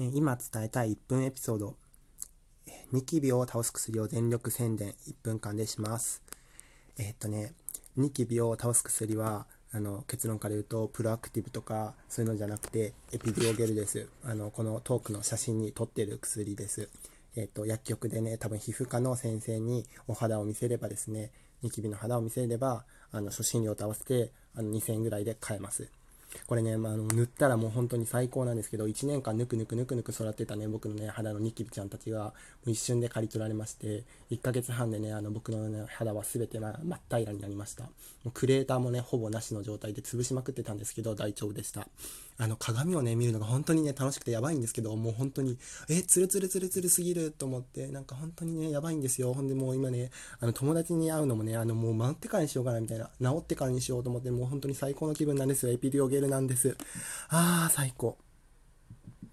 今伝えたい1分エピソード、ニキビを倒す薬を全力宣伝。1分間でします。えっとね、ニキビを倒す薬は、あの結論から言うとプロアクティブとかそういうのじゃなくてエピディオゲルです。あのこのトークの写真に撮ってる薬です。えっと薬局でね多分皮膚科の先生にお肌を見せればですねニキビの肌を見せればあの初診料と合わせてあの2000円ぐらいで買えます。これね、まあ、あの塗ったらもう本当に最高なんですけど1年間ぬくぬくぬくぬく育ってたね僕のね肌のニキビちゃんたちが一瞬で刈り取られまして1ヶ月半でねあの僕の、ね、肌は全て、まあ、真っ平らになりました。もうクレーターもねほぼなしの状態で潰しまくってたんですけど大丈夫でした。あの鏡をね見るのが本当にね楽しくてやばいんですけどもう本当にえツルツルツルツルすぎると思ってなんか本当にねやばいんですよ。ほんでもう今ねあの友達に会うのもねあのもう回ってからにしようかなみたいな治ってからにしようと思ってもう本当に最高の気分なんですよ。エピディオゲルななんです。ああ、最高。